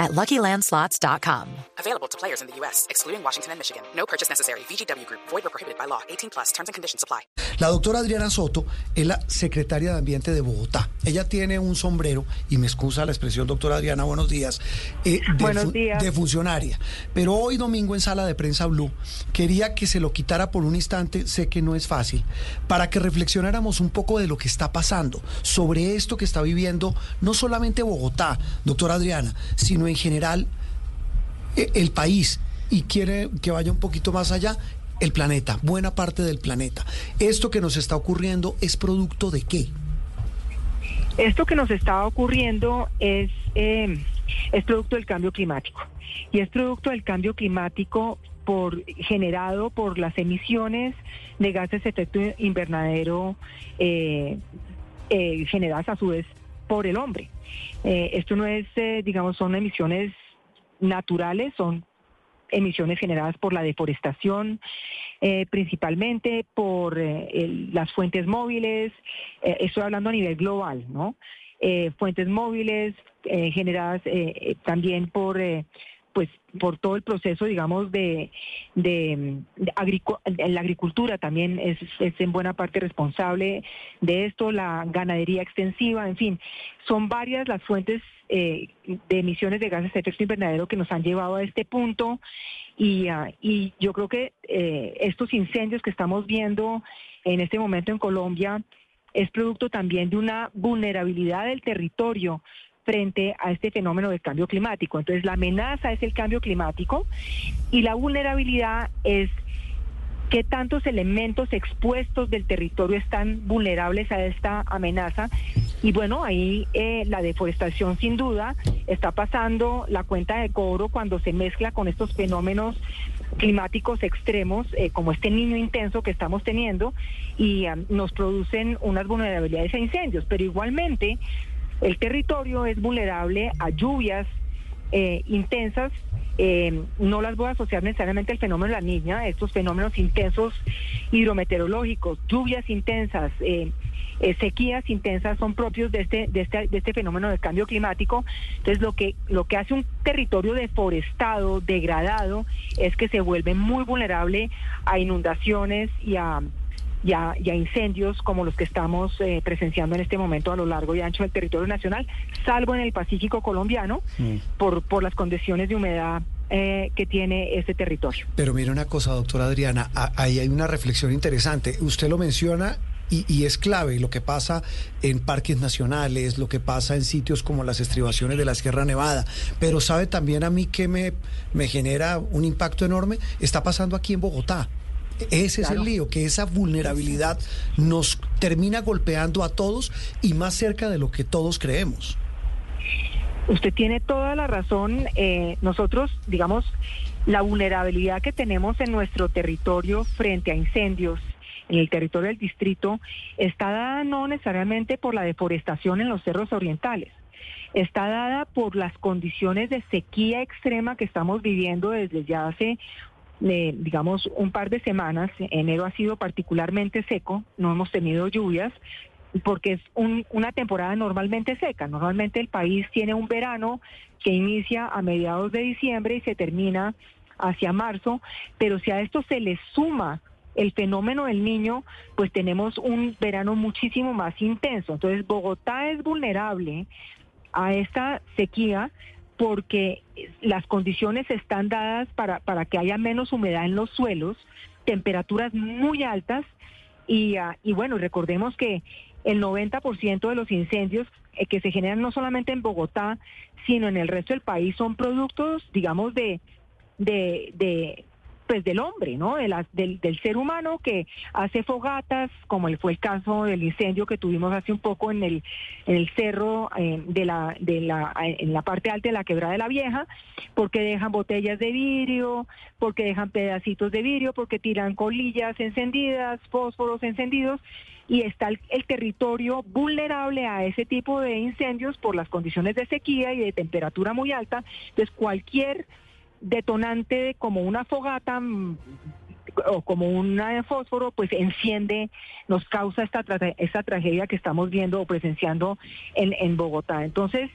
at LuckyLandSlots.com. Available to players in the U.S., excluding Washington and Michigan. No purchase necessary. VGW Group. Void or prohibited by law. 18 plus. Terms and conditions apply. La doctora Adriana Soto es la secretaria de Ambiente de Bogotá. Ella tiene un sombrero, y me excusa la expresión, doctora Adriana, buenos días, eh, de, Buenos días. de funcionaria. Pero hoy domingo en Sala de Prensa Blue quería que se lo quitara por un instante, sé que no es fácil, para que reflexionáramos un poco de lo que está pasando, sobre esto que está viviendo no solamente Bogotá, doctora Adriana, sino en general eh, el país y quiere que vaya un poquito más allá, el planeta, buena parte del planeta. Esto que nos está ocurriendo es producto de qué? Esto que nos está ocurriendo es, eh, es producto del cambio climático. Y es producto del cambio climático por, generado por las emisiones de gases de efecto invernadero eh, generadas a su vez por el hombre. Eh, esto no es, eh, digamos, son emisiones naturales, son emisiones generadas por la deforestación, eh, principalmente por las fuentes móviles, estoy hablando a nivel global, ¿no? Fuentes móviles generadas también por, pues, por todo el proceso, digamos, de, de, de agricu- la agricultura también es, es en buena parte responsable de esto, la ganadería extensiva, en fin, son varias las fuentes eh, de emisiones de gases de efecto invernadero que nos han llevado a este punto y, ah, y yo creo que eh, estos incendios que estamos viendo en este momento en Colombia es producto también de una vulnerabilidad del territorio frente a este fenómeno del cambio climático. Entonces la amenaza es el cambio climático y la vulnerabilidad es qué tantos elementos expuestos del territorio están vulnerables a esta amenaza. Y bueno, ahí eh, la deforestación sin duda está pasando la cuenta de cobro cuando se mezcla con estos fenómenos climáticos extremos, eh, como este niño intenso que estamos teniendo, y ah, nos producen unas vulnerabilidades a incendios. Pero igualmente, el territorio es vulnerable a lluvias eh, intensas. eh, no las voy a asociar necesariamente al fenómeno de la niña, estos fenómenos intensos hidrometeorológicos, lluvias intensas, eh, sequías intensas son propios de este, de este, de este fenómeno del cambio climático. Entonces lo que, lo que hace un territorio deforestado, degradado, es que se vuelve muy vulnerable a inundaciones y a y a, y a incendios como los que estamos eh, presenciando en este momento a lo largo y ancho del territorio nacional, salvo en el Pacífico colombiano, por, por las condiciones de humedad eh, que tiene este territorio. Pero mire una cosa, doctora Adriana, a- ahí hay una reflexión interesante. Usted lo menciona y, y es clave lo que pasa en parques nacionales, lo que pasa en sitios como las estribaciones de la Sierra Nevada. Pero sabe también a mí que me, me genera un impacto enorme, está pasando aquí en Bogotá. Ese es el lío, que esa vulnerabilidad nos termina golpeando a todos y más cerca de lo que todos creemos. Usted tiene toda la razón. eh, nosotros, digamos, la vulnerabilidad que tenemos en nuestro territorio frente a incendios en el territorio del distrito está dada no necesariamente por la deforestación en los cerros orientales. Está dada por las condiciones de sequía extrema que estamos viviendo desde ya hace eh, digamos, un par de semanas. Enero ha sido particularmente seco, no hemos tenido lluvias, porque es un- una temporada normalmente seca. Normalmente el país tiene un verano que inicia a mediados de diciembre y se termina hacia marzo, pero si a esto se le suma el fenómeno del niño, pues tenemos un verano muchísimo más intenso. Entonces Bogotá es vulnerable a esta sequía porque las condiciones están dadas para, para que haya menos humedad en los suelos, temperaturas muy altas y, ah, y bueno, recordemos que el 90% de los incendios eh, que se generan no solamente en Bogotá, sino en el resto del país son productos, digamos, de, de pues del hombre, ¿no? De del, del ser humano que hace fogatas, como fue el caso del incendio que tuvimos hace un poco en el, en el cerro eh, de la, de la, en la parte alta de la quebrada de la vieja, porque dejan botellas de vidrio, porque dejan pedacitos de vidrio, porque tiran colillas encendidas, fósforos encendidos, y está el, el territorio vulnerable a ese tipo de incendios por las condiciones de sequía y de temperatura muy alta. Entonces, cualquier detonante como una fogata mm, o como un fósforo, pues enciende, nos causa esta, esta tragedia que estamos viendo o presenciando en, en Bogotá. Entonces,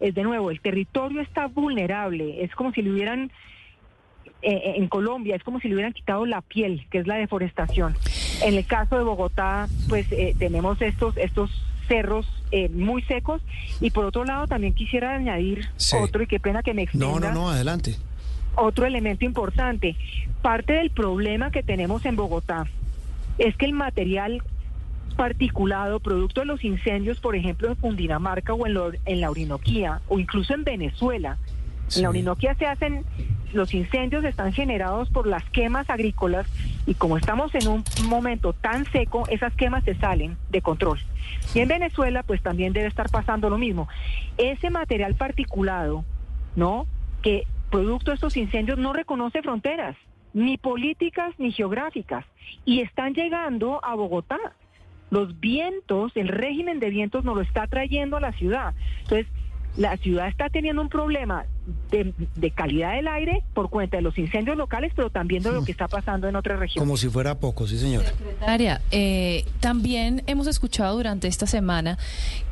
es de nuevo, el territorio está vulnerable, es como si le hubieran, eh, en Colombia, es como si le hubieran quitado la piel, que es la deforestación. En el caso de Bogotá, pues eh, tenemos estos, estos cerros eh, muy secos y por otro lado también quisiera añadir Sí. otro, y qué pena que me extienda No, no, no, adelante. Otro elemento importante. Parte del problema que tenemos en Bogotá es que el material particulado, producto de los incendios, por ejemplo, en Cundinamarca o en, lo- en la Orinoquía, o incluso en Venezuela, Sí. en la Orinoquía se hacen, los incendios están generados por las quemas agrícolas y como estamos en un momento tan seco, esas quemas se salen de control. Y en Venezuela, pues también debe estar pasando lo mismo. Ese material particulado, ¿no? Que producto de estos incendios no reconoce fronteras, ni políticas ni geográficas, y están llegando a Bogotá. Los vientos, el régimen de vientos nos lo está trayendo a la ciudad. Entonces, la ciudad está teniendo un problema de, de calidad del aire por cuenta de los incendios locales, pero también de lo que está pasando en otras regiones. Como si fuera poco, sí, señora. Secretaria, eh, también hemos escuchado durante esta semana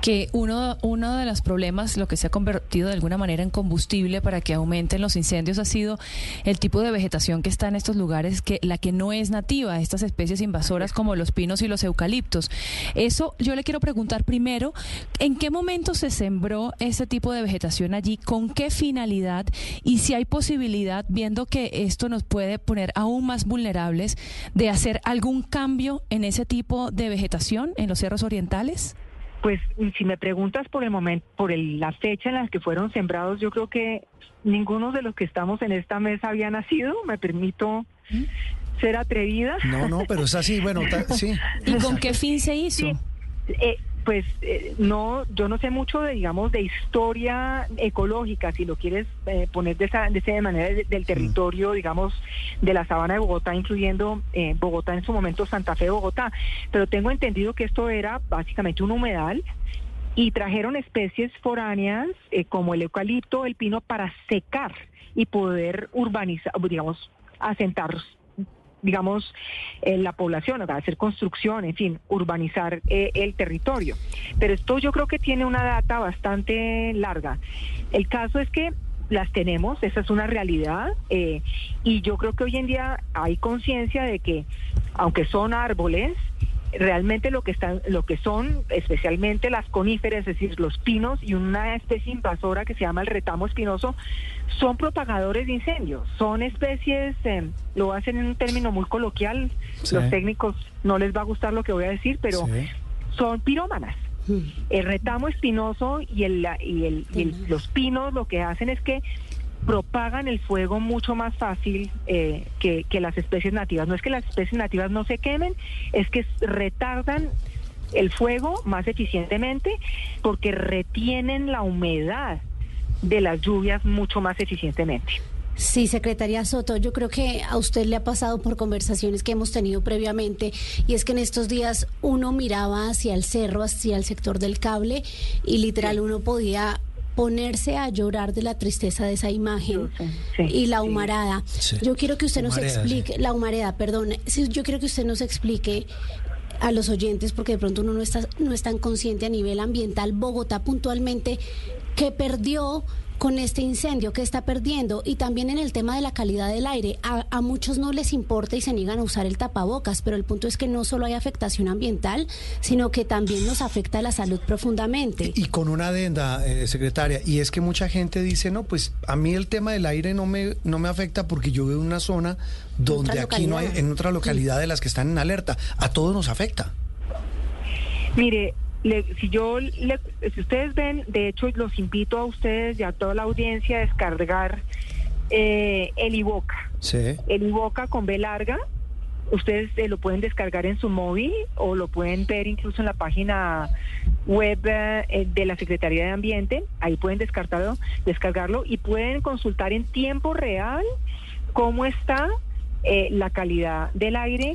que uno, uno de los problemas, lo que se ha convertido de alguna manera en combustible para que aumenten los incendios, ha sido el tipo de vegetación que está en estos lugares, que la que no es nativa, estas especies invasoras como los pinos y los eucaliptos. Eso yo le quiero preguntar primero, ¿en qué momento se sembró ese tipo de vegetación allí? ¿Con qué finalidad? Y si hay posibilidad, viendo que esto nos puede poner aún más vulnerables, de hacer algún cambio en ese tipo de vegetación en los cerros orientales? Pues si me preguntas por el momento, por el- la fecha en la que fueron sembrados, yo creo que ninguno de los que estamos en esta mesa había nacido. Me permito ser atrevida. No, no, pero es así, bueno, ta- sí. ¿Y con qué fin se hizo? Sí, eh, pues eh, no, yo no sé mucho de, digamos, de historia ecológica, si lo quieres eh, poner de esa, de esa manera de- del territorio, digamos, de la sabana de Bogotá, incluyendo eh, Bogotá en su momento, Santa Fe, Bogotá. Pero tengo entendido que esto era básicamente un humedal y trajeron especies foráneas eh, como el eucalipto, el pino, para secar y poder urbanizar, digamos, asentar digamos, eh, la población, o sea, hacer construcción, en fin, urbanizar eh, el territorio. Pero esto yo creo que tiene una data bastante larga. El caso es que las tenemos, esa es una realidad, eh, y yo creo que hoy en día hay conciencia de que, aunque son árboles, realmente lo que están, lo que son, especialmente las coníferas, es decir, los pinos y una especie invasora que se llama el retamo espinoso, son propagadores de incendios, son especies, eh, lo hacen en un término muy coloquial, Sí. los técnicos no les va a gustar lo que voy a decir, pero Sí. son pirómanas. El retamo espinoso y, el, y, el, y el- los pinos lo que hacen es que propagan el fuego mucho más fácil eh, que, que las especies nativas. No es que las especies nativas no se quemen, es que retardan el fuego más eficientemente porque retienen la humedad de las lluvias mucho más eficientemente. Sí, secretaria Soto, yo creo que a usted le ha pasado por conversaciones que hemos tenido previamente y es que en estos días uno miraba hacia el cerro, hacia el sector del cable y literal uno podía ponerse a llorar de la tristeza de esa imagen Sí, sí, y la humarada. Sí. Yo quiero que usted nos explique, la humareda, perdón, sí, yo quiero que usted nos explique a los oyentes, porque de pronto uno no está, no es tan consciente a nivel ambiental, Bogotá puntualmente, que perdió con este incendio que está perdiendo y también en el tema de la calidad del aire. A, a muchos no les importa y se niegan a usar el tapabocas, pero el punto es que no solo hay afectación ambiental, sino que también nos afecta a la salud profundamente. Y con una adenda, eh, secretaria, y es que mucha gente dice, no, pues a mí el tema del aire no me, no me afecta porque yo vivo en una zona donde aquí no hay, en otra localidad de las que están en alerta. A todos nos afecta. Mire, le- si yo, le- si ustedes ven, de hecho los invito a ustedes y a toda la audiencia a descargar Eh, el Iboca. Sí. El Iboca con B larga. Ustedes eh, lo pueden descargar en su móvil o lo pueden ver incluso en la página web eh, de la Secretaría de Ambiente. Ahí pueden descartarlo, descargarlo y pueden consultar en tiempo real cómo está eh, la calidad del aire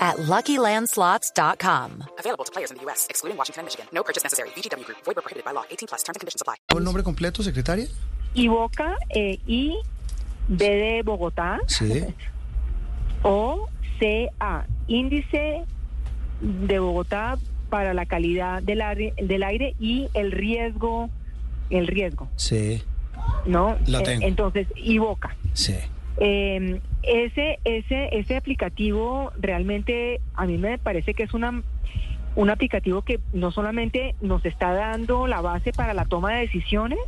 at LuckyLandSlots.com. Available to players in the U.S., excluding Washington and Michigan. No purchase necessary. VGW Group, void were prohibited by law. 18 plus terms and conditions apply. ¿El nombre completo, secretaria? Iboca eh, I B de Bogotá Sí. o CA, índice de Bogotá para la calidad del aire, del aire y el riesgo, el riesgo, Sí. ¿no? La Eh, tengo. entonces, Iboca. Sí. Eh, ese, ese, ese aplicativo realmente a mí me parece que es una, un aplicativo que no solamente nos está dando la base para la toma de decisiones,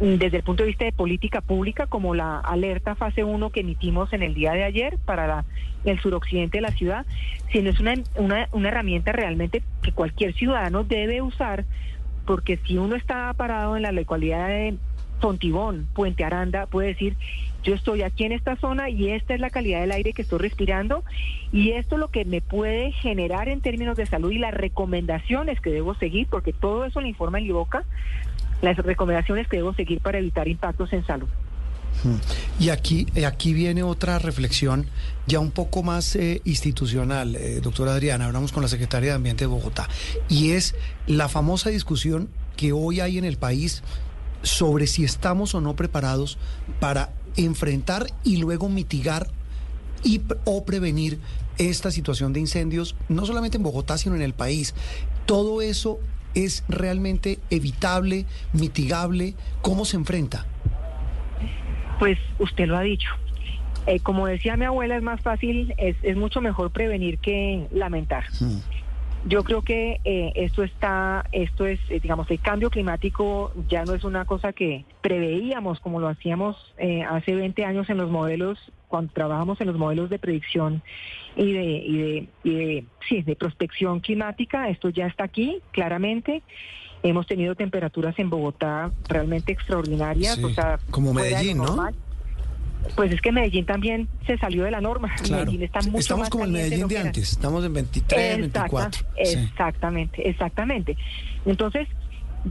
mm, desde el punto de vista de política pública, como la alerta fase 1 que emitimos en el día de ayer para la- el suroccidente de la ciudad, sino es una, una, una herramienta realmente que cualquier ciudadano debe usar, porque si uno está parado en la localidad de Fontibón, Puente Aranda, puede decir, yo estoy aquí en esta zona y esta es la calidad del aire que estoy respirando y esto es lo que me puede generar en términos de salud y las recomendaciones que debo seguir, porque todo eso le informa el IBOCA, las recomendaciones que debo seguir para evitar impactos en salud. Y aquí, eh, aquí viene otra reflexión ya un poco más eh, institucional, eh, doctora Adriana, hablamos con la Secretaria de Ambiente de Bogotá, y es la famosa discusión que hoy hay en el país sobre si estamos o no preparados para enfrentar y luego mitigar y, o prevenir esta situación de incendios, no solamente en Bogotá, sino en el país. Todo eso es realmente evitable, mitigable. ¿Cómo se enfrenta? Pues usted lo ha dicho. Eh, como decía mi abuela, es más fácil, es, es mucho mejor prevenir que lamentar. Hmm. Yo creo que eh, esto está, esto es, eh, digamos, el cambio climático ya no es una cosa que preveíamos como lo hacíamos eh, hace 20 años en los modelos, cuando trabajamos en los modelos de predicción y de, y de, y de, sí, de prospección climática. Esto ya está aquí, claramente. Hemos tenido temperaturas en Bogotá realmente extraordinarias, Sí, o sea, como Medellín, ¿no? normal. Pues es que Medellín también se salió de la norma. Claro. Medellín está mucho Estamos más como el caliente Medellín de antes, estamos en 23, Exacta- 24. Sí. Exactamente, exactamente. Entonces,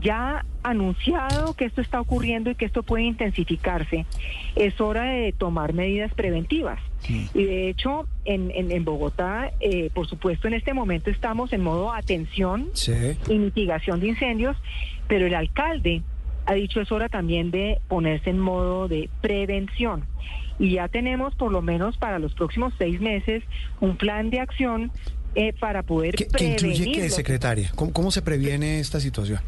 ya anunciado que esto está ocurriendo y que esto puede intensificarse, es hora de tomar medidas preventivas. Y de hecho, en, en, en Bogotá, eh, por supuesto, en este momento estamos en modo atención Sí. y mitigación de incendios, pero el alcalde ha dicho es hora también de ponerse en modo de prevención. Y ya tenemos por lo menos para los próximos seis meses un plan de acción eh, para poder ¿Qué, incluye qué, secretaria? ¿Cómo, cómo se previene esta situación?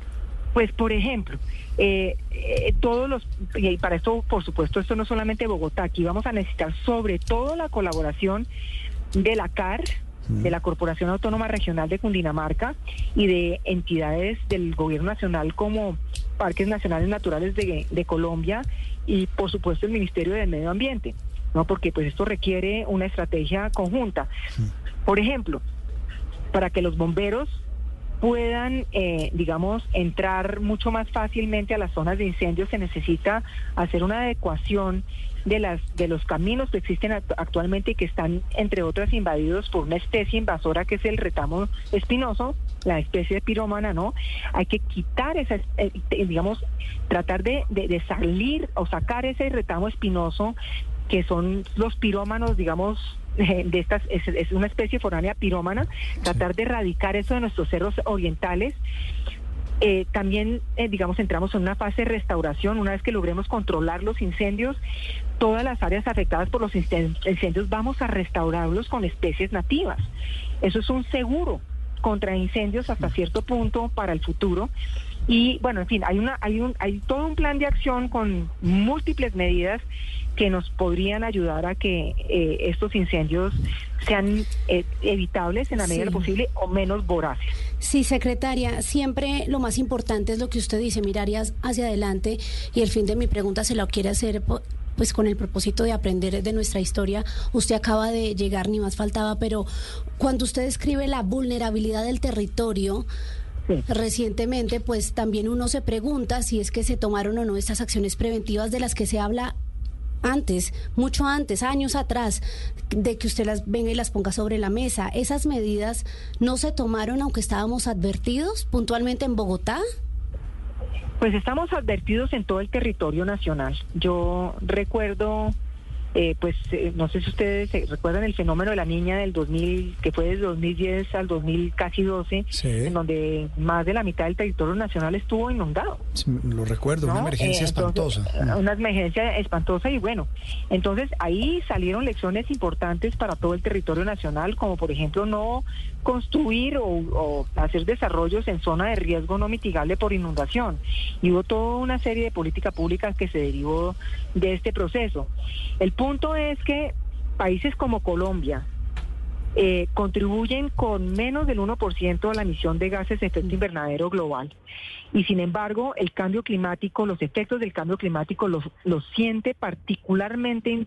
Pues, por ejemplo, eh, eh, todos los, y para esto, por supuesto, esto no es solamente Bogotá, aquí vamos a necesitar sobre todo la colaboración de la CAR, de la Corporación Autónoma Regional de Cundinamarca y de entidades del Gobierno Nacional como Parques Nacionales Naturales de, de Colombia y, por supuesto, el Ministerio del Medio Ambiente, ¿no? Porque pues esto requiere una estrategia conjunta. Por ejemplo, para que los bomberos puedan, eh, digamos, entrar mucho más fácilmente a las zonas de incendio, se necesita hacer una adecuación de las de los caminos que existen act- actualmente y que están, entre otras, invadidos por una especie invasora que es el retamo espinoso, la especie de pirómana, ¿no? Hay que quitar esa, es- eh, eh, digamos, tratar de, de- de salir o sacar ese retamo espinoso que son los pirómanos, digamos, de estas, es, es una especie foránea pirómana, tratar de erradicar eso de nuestros cerros orientales. Eh, también, eh, digamos, entramos en una fase de restauración. Una vez que logremos controlar los incendios, todas las áreas afectadas por los incen- incendios vamos a restaurarlos con especies nativas. Eso es un seguro contra incendios hasta cierto punto para el futuro. Y bueno, en fin, hay una, hay un, hay todo un plan de acción con múltiples medidas que nos podrían ayudar a que eh, estos incendios sean eh, evitables en la medida de lo posible o menos voraces. Sí, secretaria, siempre lo más importante es lo que usted dice, mirar hacia adelante y el fin de mi pregunta se lo quiere hacer pues con el propósito de aprender de nuestra historia. Usted acaba de llegar, ni más faltaba, pero cuando usted describe la vulnerabilidad del territorio, recientemente, pues también uno se pregunta si es que se tomaron o no estas acciones preventivas de las que se habla antes, mucho antes, años atrás, de que usted las venga y las ponga sobre la mesa. ¿Esas medidas no se tomaron aunque estábamos advertidos puntualmente en Bogotá? Pues estamos advertidos en todo el territorio nacional. Yo recuerdo eh, pues eh, no sé si ustedes recuerdan el fenómeno de la niña del 2000, que fue desde 2010 al 2000 casi 12, en donde más de la mitad del territorio nacional estuvo inundado. lo recuerdo, una emergencia espantosa. Una emergencia espantosa y bueno, entonces ahí salieron lecciones importantes para todo el territorio nacional, como por ejemplo no construir o, hacer desarrollos en zona de riesgo no mitigable por inundación. Y hubo toda una serie de políticas públicas que se derivó de este proceso. El punto es que países como Colombia, eh, contribuyen con menos del 1% a la emisión de gases de efecto invernadero global. Y sin embargo, el cambio climático, los efectos del cambio climático los, los siente particularmente,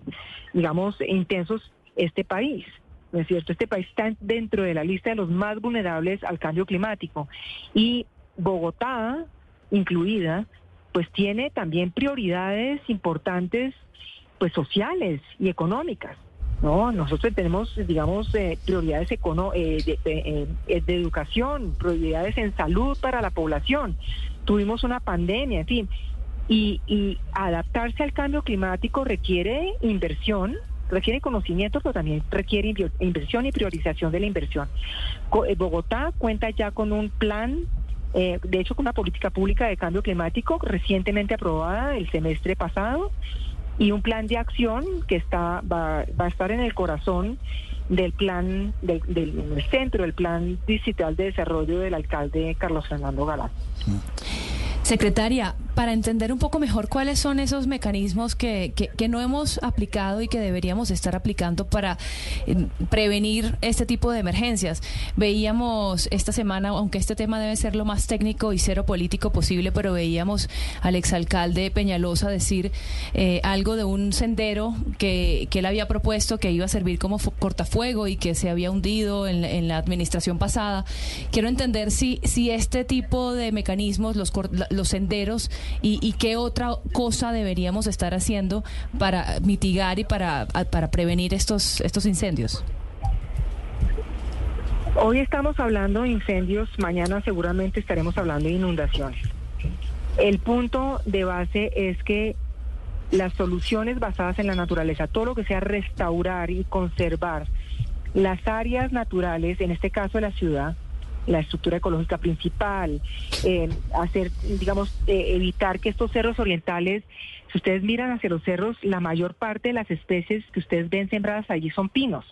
digamos, intensos este país. ¿No es cierto? Este país está dentro de la lista de los más vulnerables al cambio climático. Y Bogotá, incluida, pues tiene también prioridades importantes, pues sociales y económicas. No, nosotros tenemos, digamos, eh, prioridades econo eh, eh, de, educación, prioridades en salud para la población. Tuvimos una pandemia, en fin. Y adaptarse al cambio climático requiere inversión, requiere conocimiento, pero también requiere inversión y priorización de la inversión. Eh, Bogotá cuenta ya con un plan eh, de hecho con una política pública de cambio climático recientemente aprobada el semestre pasado y un plan de acción que está va, a estar en el corazón del plan del, del, centro del plan digital de desarrollo del alcalde Carlos Fernando Galán. Secretaria, para entender un poco mejor cuáles son esos mecanismos que, que, no hemos aplicado y que deberíamos estar aplicando para eh, prevenir este tipo de emergencias. Veíamos esta semana, aunque este tema debe ser lo más técnico y cero político posible, pero veíamos al exalcalde Peñalosa decir eh, algo de un sendero que, que, él había propuesto que iba a servir como cortafuego y que se había hundido en, en la administración pasada. Quiero entender si, si este tipo de mecanismos, los, los senderos, y, qué otra cosa deberíamos estar haciendo para mitigar y para, para prevenir estos, estos incendios. Hoy estamos hablando de incendios, mañana seguramente estaremos hablando de inundaciones. El punto de base es que las soluciones basadas en la naturaleza, todo lo que sea restaurar y conservar las áreas naturales, en este caso la ciudad, la estructura ecológica principal, eh, hacer, digamos, eh, evitar que estos cerros orientales, si ustedes miran hacia los cerros, la mayor parte de las especies que ustedes ven sembradas allí son pinos,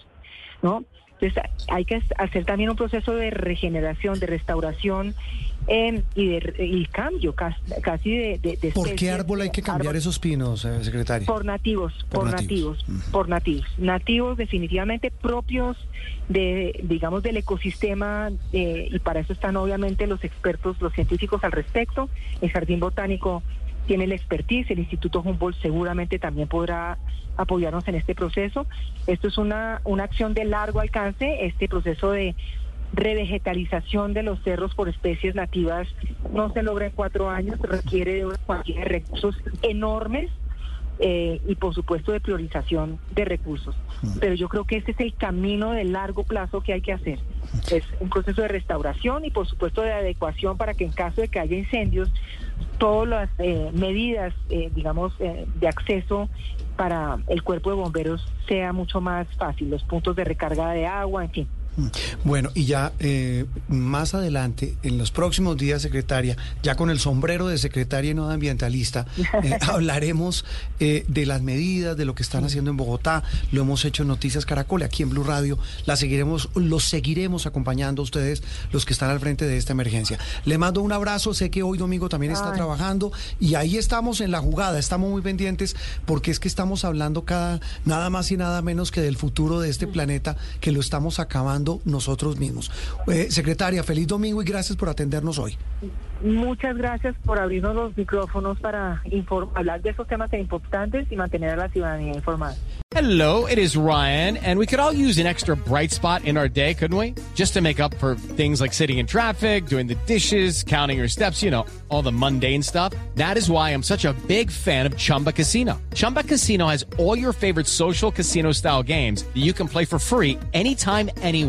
¿no? Entonces hay que hacer también un proceso de regeneración, de restauración eh, y de cambio casi, de, ¿Por qué árbol hay que cambiar esos pinos, eh, secretaria? Por nativos, por, nativos, por nativos. Nativos definitivamente propios de, digamos, del ecosistema eh, y para eso están obviamente los expertos, los científicos al respecto. El Jardín Botánico tiene la expertise, el Instituto Humboldt seguramente también podrá apoyarnos en este proceso. Esto es una, una acción de largo alcance, este proceso de revegetalización de los cerros por especies nativas no se logra en cuatro años, requiere de una cantidad de recursos enormes eh, y por supuesto de priorización de recursos. Pero yo creo que este es el camino de largo plazo que hay que hacer. Es un proceso de restauración y por supuesto de adecuación para que en caso de que haya incendios, todas las eh, medidas, eh, digamos, de acceso para el cuerpo de bomberos sea mucho más fácil, los puntos de recarga de agua, en fin. Bueno, y ya eh, más adelante, en los próximos días, secretaria, ya con el sombrero de secretaria y no de ambientalista, eh, hablaremos eh, de las medidas, de lo que están haciendo en Bogotá. Lo hemos hecho en Noticias Caracol, aquí en Blue Radio. La seguiremos, los seguiremos acompañando a ustedes, los que están al frente de esta emergencia. Le mando un abrazo, sé que hoy domingo también está Ay. trabajando y ahí estamos en la jugada, estamos muy pendientes porque es que estamos hablando cada nada más y nada menos que del futuro de este planeta que lo estamos acabando nosotros mismos. Eh, secretaria, feliz domingo y gracias por atendernos hoy. Muchas gracias por abrirnos los micrófonos para inform- hablar de esos temas tan importantes y mantener a la ciudadanía informada. Hello, it is Ryan, and we could all use an extra bright spot in our day, couldn't we? Just to make up for things like sitting in traffic, doing the dishes, counting your steps, you know, all the mundane stuff. That is why I'm such a big fan of Chumba Casino. Chumba Casino has all your favorite social casino style games that you can play for free anytime, anywhere